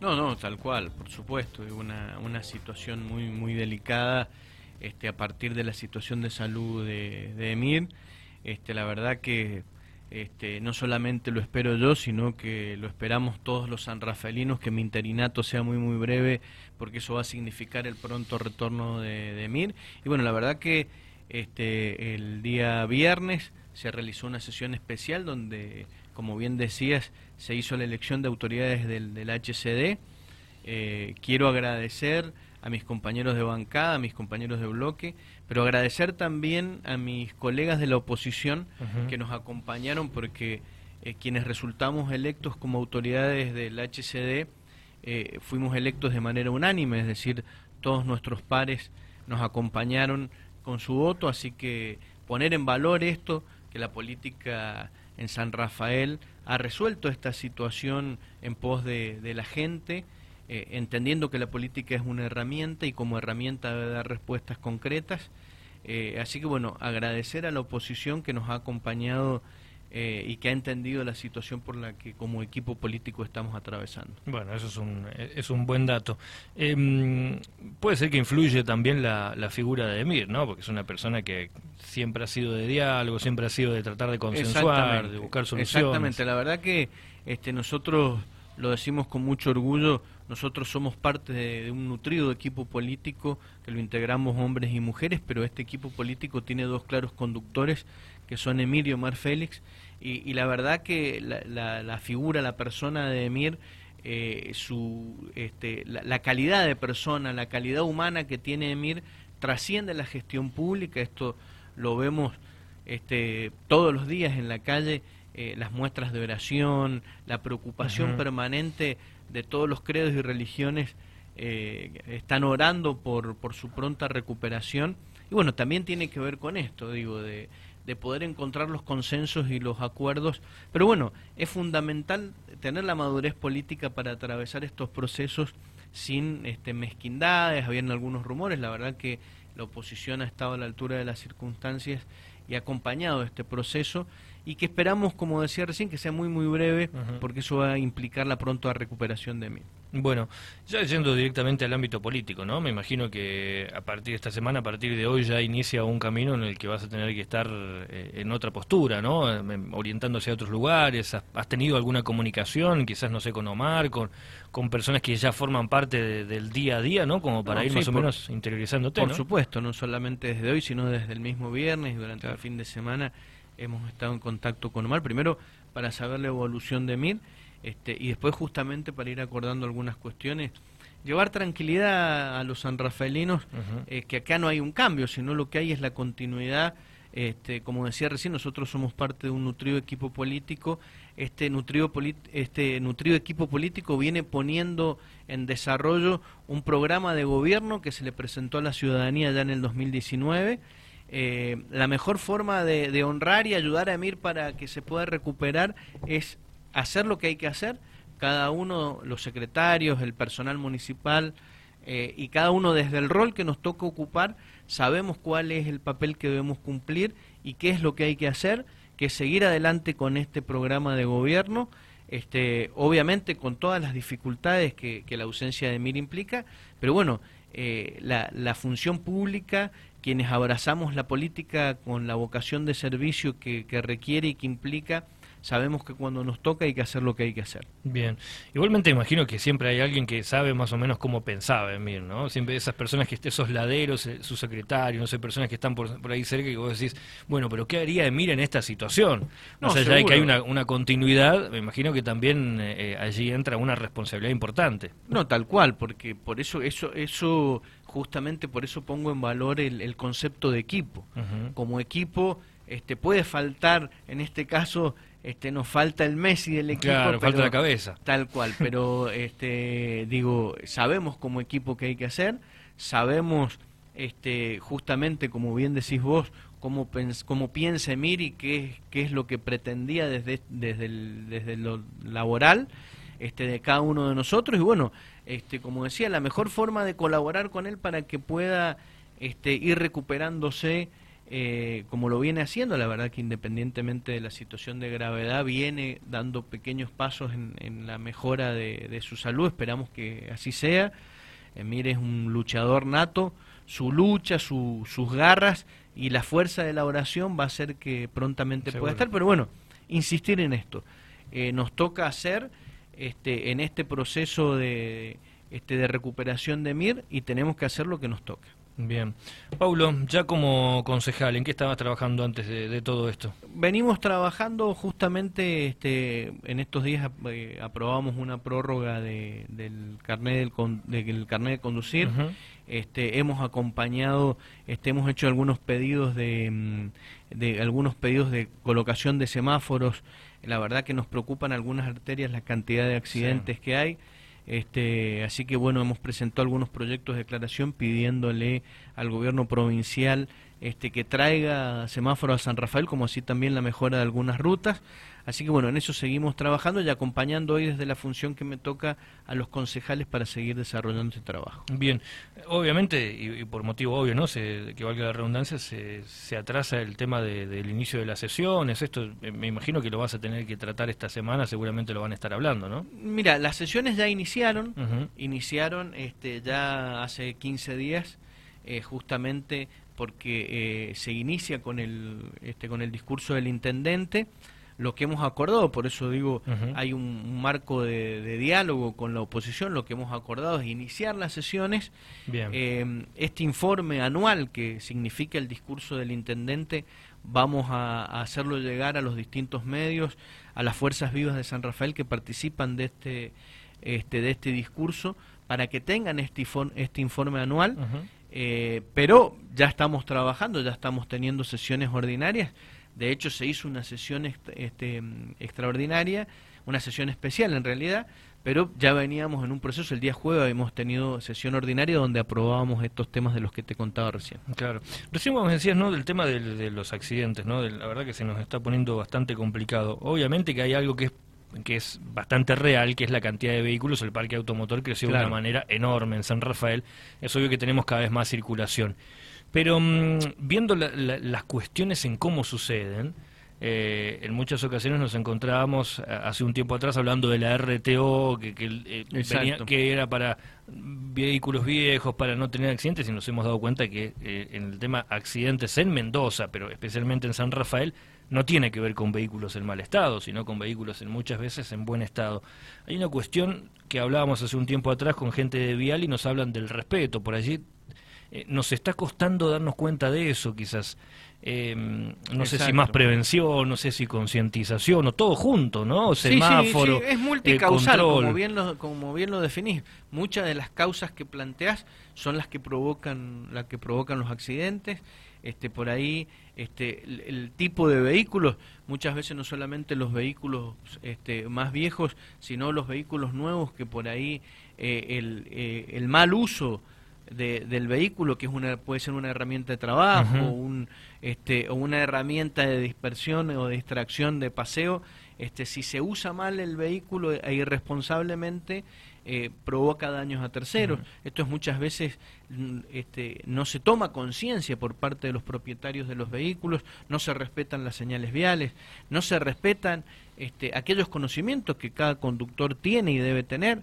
No, no, tal cual, por supuesto, es una, una situación muy, muy delicada este, a partir de la situación de salud de, de Emir. Este, la verdad que este, no solamente lo espero yo, sino que lo esperamos todos los sanrafaelinos, que mi interinato sea muy muy breve, porque eso va a significar el pronto retorno de, de Emir. Y bueno, la verdad que este, el día viernes se realizó una sesión especial donde, como bien decías, se hizo la elección de autoridades del, del HCD. Eh, quiero agradecer a mis compañeros de bancada, a mis compañeros de bloque, pero agradecer también a mis colegas de la oposición que nos acompañaron porque eh, quienes resultamos electos como autoridades del HCD eh, fuimos electos de manera unánime, es decir, todos nuestros pares nos acompañaron con su voto, así que poner en valor esto, que la política en San Rafael ha resuelto esta situación en pos de, la gente, eh, entendiendo que la política es una herramienta y como herramienta debe dar respuestas concretas. Eh, así que bueno, agradecer a la oposición que nos ha acompañado eh, y que ha entendido la situación por la que como equipo político estamos atravesando. Bueno, eso es un, es un buen dato. Eh, puede ser que influye también la, la, figura de Emir, ¿no? Porque es una persona que siempre ha sido de diálogo, siempre ha sido de tratar de consensuar, de buscar soluciones. Exactamente, la verdad que este, nosotros lo decimos con mucho orgullo, nosotros somos parte de, un nutrido equipo político que lo integramos hombres y mujeres, pero este equipo político tiene dos claros conductores que son Emir y Omar Félix, y, y la verdad que la, la, la, figura, la persona de Emir, eh, su, este, la, la, calidad de persona, la calidad humana que tiene Emir, trasciende la gestión pública, esto lo vemos este, todos los días en la calle, eh, las muestras de oración, la preocupación uh -huh. permanente de todos los credos y religiones eh, están orando por, por su pronta recuperación. Y bueno, también tiene que ver con esto, digo, de, de poder encontrar los consensos y los acuerdos. Pero bueno, es fundamental tener la madurez política para atravesar estos procesos sin este, mezquindades. Habían algunos rumores, la verdad que la oposición ha estado a la altura de las circunstancias y ha acompañado este proceso y que esperamos, como decía recién, que sea muy muy breve, uh -huh. porque eso va a implicar la pronta recuperación de mí. Bueno, ya yendo directamente al ámbito político, ¿no? Me imagino que a partir de esta semana, a partir de hoy, ya inicia un camino en el que vas a tener que estar eh, en otra postura, ¿no? Eh, orientándose a otros lugares. ¿Has, ¿Has, tenido alguna comunicación, quizás, no sé, con Omar, con, con personas que ya forman parte de, del día a día, ¿no? Como para no, ir sí, más o menos interiorizándote, Por ¿no? supuesto, no solamente desde hoy, sino desde el mismo viernes y durante claro. el fin de semana hemos estado en contacto con Omar, primero para saber la evolución de Mir este, y después justamente para ir acordando algunas cuestiones, llevar tranquilidad a los sanrafaelinos, uh -huh. eh, que acá no hay un cambio, sino lo que hay es la continuidad. Este, como decía recién, nosotros somos parte de un nutrido equipo político. Este nutrido, este nutrido equipo político viene poniendo en desarrollo un programa de gobierno que se le presentó a la ciudadanía ya en el 2019 eh, la mejor forma de, honrar y ayudar a Emir para que se pueda recuperar es hacer lo que hay que hacer, cada uno, los secretarios, el personal municipal eh, y cada uno desde el rol que nos toca ocupar, sabemos cuál es el papel que debemos cumplir y qué es lo que hay que hacer, que es seguir adelante con este programa de gobierno, este, obviamente con todas las dificultades que, que la ausencia de Emir implica, pero bueno, eh, la, la función pública quienes abrazamos la política con la vocación de servicio que, que, requiere y que implica, sabemos que cuando nos toca hay que hacer lo que hay que hacer. Bien, igualmente imagino que siempre hay alguien que sabe más o menos cómo pensaba Emir, ¿no? Siempre esas personas que esos laderos, eh, su secretario, no sé, personas que están por, por ahí cerca y vos decís, bueno, pero ¿qué haría Emir en esta situación? No, sea, ya hay que hay una, una, continuidad, me imagino que también eh, allí entra una responsabilidad importante. No, tal cual, porque por eso, eso, eso justamente por eso pongo en valor el, el concepto de equipo. Uh -huh. Como equipo este, puede faltar, en este caso, este, nos falta el Messi del equipo. Claro, falta la cabeza. Tal cual, pero este, digo, sabemos como equipo que hay que hacer, sabemos este, justamente, como bien decís vos, cómo, cómo piensa Emir y qué, qué es lo que pretendía desde, desde, el, desde lo laboral este, de cada uno de nosotros. Y bueno, este, como decía, la mejor forma de colaborar con él para que pueda este, ir recuperándose eh, como lo viene haciendo, la verdad que independientemente de la situación de gravedad, viene dando pequeños pasos en, la mejora de, su salud, esperamos que así sea. Emir es un luchador nato, su lucha, sus garras y la fuerza de la oración va a hacer que prontamente pueda estar, pero bueno, insistir en esto. Eh, nos toca hacer este, en este proceso de, este, de recuperación de Emir y tenemos que hacer lo que nos toca. Bien. Paulo, ya como concejal, ¿en qué estabas trabajando antes de, todo esto? Venimos trabajando justamente este, en estos días eh, aprobamos una prórroga de, del carnet del, carnet de conducir. este, hemos acompañado, este, hemos hecho algunos pedidos de, mm, de algunos pedidos de colocación de semáforos. La verdad que nos preocupan algunas arterias la cantidad de accidentes que hay. Este, así que bueno, hemos presentado algunos proyectos de declaración pidiéndole al gobierno provincial este, que traiga semáforo a San Rafael, como así también la mejora de algunas rutas. Así que bueno, en eso seguimos trabajando y acompañando hoy desde la función que me toca a los concejales para seguir desarrollando este trabajo. Bien, obviamente, y, por motivo obvio, ¿no? Se, que valga la redundancia, se, se atrasa el tema del inicio de las sesiones. Esto eh, me imagino que lo vas a tener que tratar esta semana, seguramente lo van a estar hablando, ¿no? Mira, las sesiones ya iniciaron, iniciaron este, ya hace 15 días, eh, justamente porque eh, se inicia con el, este, con el discurso del intendente lo que hemos acordado, por eso digo, hay un, marco de, diálogo con la oposición, lo que hemos acordado es iniciar las sesiones. Eh, este informe anual que significa el discurso del intendente, vamos a, hacerlo llegar a los distintos medios, a las fuerzas vivas de San Rafael que participan de este, este, de este discurso, para que tengan este, este informe anual. Eh, pero ya estamos trabajando, ya estamos teniendo sesiones ordinarias de hecho, se hizo una sesión este, extraordinaria, una sesión especial en realidad, pero ya veníamos en un proceso. El día jueves hemos tenido sesión ordinaria donde aprobábamos estos temas de los que te contaba recién. Claro. Recién vos decías, ¿no? Del tema de, los accidentes, ¿no? la verdad que se nos está poniendo bastante complicado. Obviamente que hay algo que es que es bastante real, que es la cantidad de vehículos, el parque automotor creció de una manera enorme en San Rafael. Es obvio que tenemos cada vez más circulación. Pero mm, viendo las cuestiones en cómo suceden, eh, en muchas ocasiones nos encontrábamos eh, hace un tiempo atrás hablando de la RTO, que, que, eh, que era para vehículos viejos, para no tener accidentes, y nos hemos dado cuenta que en el tema accidentes en Mendoza, pero especialmente en San Rafael, no tiene que ver con vehículos en mal estado, sino con vehículos en muchas veces en buen estado. Hay una cuestión que hablábamos hace un tiempo atrás con gente de Vial y nos hablan del respeto. Por allí eh, nos está costando darnos cuenta de eso, quizás. Eh, no sé si más prevención, no sé si concientización, o todo junto, ¿no? Semáforo. Sí, es multicausal, como, bien lo, como bien lo definís. Muchas de las causas que planteás son las que provocan, las que provocan los accidentes. Este, por ahí este, el, tipo de vehículos, muchas veces no solamente los vehículos este, más viejos, sino los vehículos nuevos que por ahí eh, el, el mal uso del vehículo, que es una, puede ser una herramienta de trabajo un, este, o una herramienta de dispersión o de distracción de paseo, este, si se usa mal el vehículo e irresponsablemente, eh, provoca daños a terceros. Esto es muchas veces mm, este, no se toma conciencia por parte de los propietarios de los vehículos, no se respetan las señales viales, no se respetan este, aquellos conocimientos que cada conductor tiene y debe tener.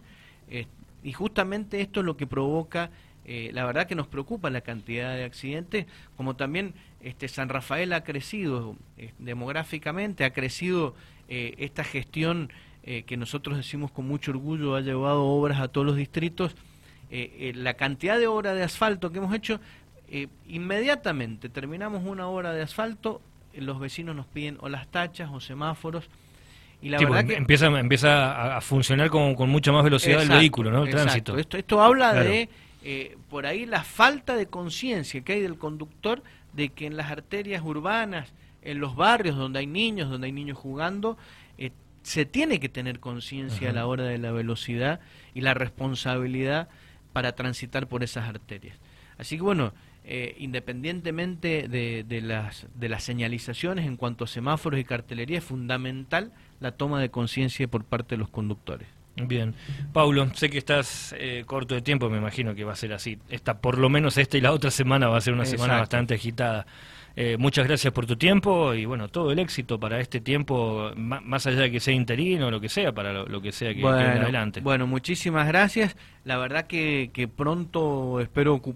Eh, y justamente esto es lo que provoca eh, la verdad que nos preocupa la cantidad de accidentes, como también este, San Rafael ha crecido eh, demográficamente, ha crecido eh, esta gestión que nosotros decimos con mucho orgullo, ha llevado obras a todos los distritos, la cantidad de obras de asfalto que hemos hecho, inmediatamente terminamos una obra de asfalto, los vecinos nos piden o las tachas o semáforos, y la verdad que empieza empieza a, funcionar con, con mucha más velocidad el vehículo, ¿no? El tránsito. Esto, esto habla de eh, por ahí la falta de conciencia que hay del conductor de que en las arterias urbanas, en los barrios donde hay niños, donde hay niños jugando, eh, se tiene que tener conciencia a la hora de la velocidad y la responsabilidad para transitar por esas arterias. Así que bueno, eh, independientemente de, de, las, de las señalizaciones en cuanto a semáforos y cartelería, es fundamental la toma de conciencia por parte de los conductores. Bien. Paulo, sé que estás eh, corto de tiempo, me imagino que va a ser así. Esta, por lo menos esta y la otra semana va a ser una semana bastante agitada. Eh, muchas gracias por tu tiempo y bueno, todo el éxito para este tiempo, más allá de que sea interino o lo que sea, para lo, que sea que, bueno, adelante. Bueno, muchísimas gracias. La verdad que, que pronto espero ocupar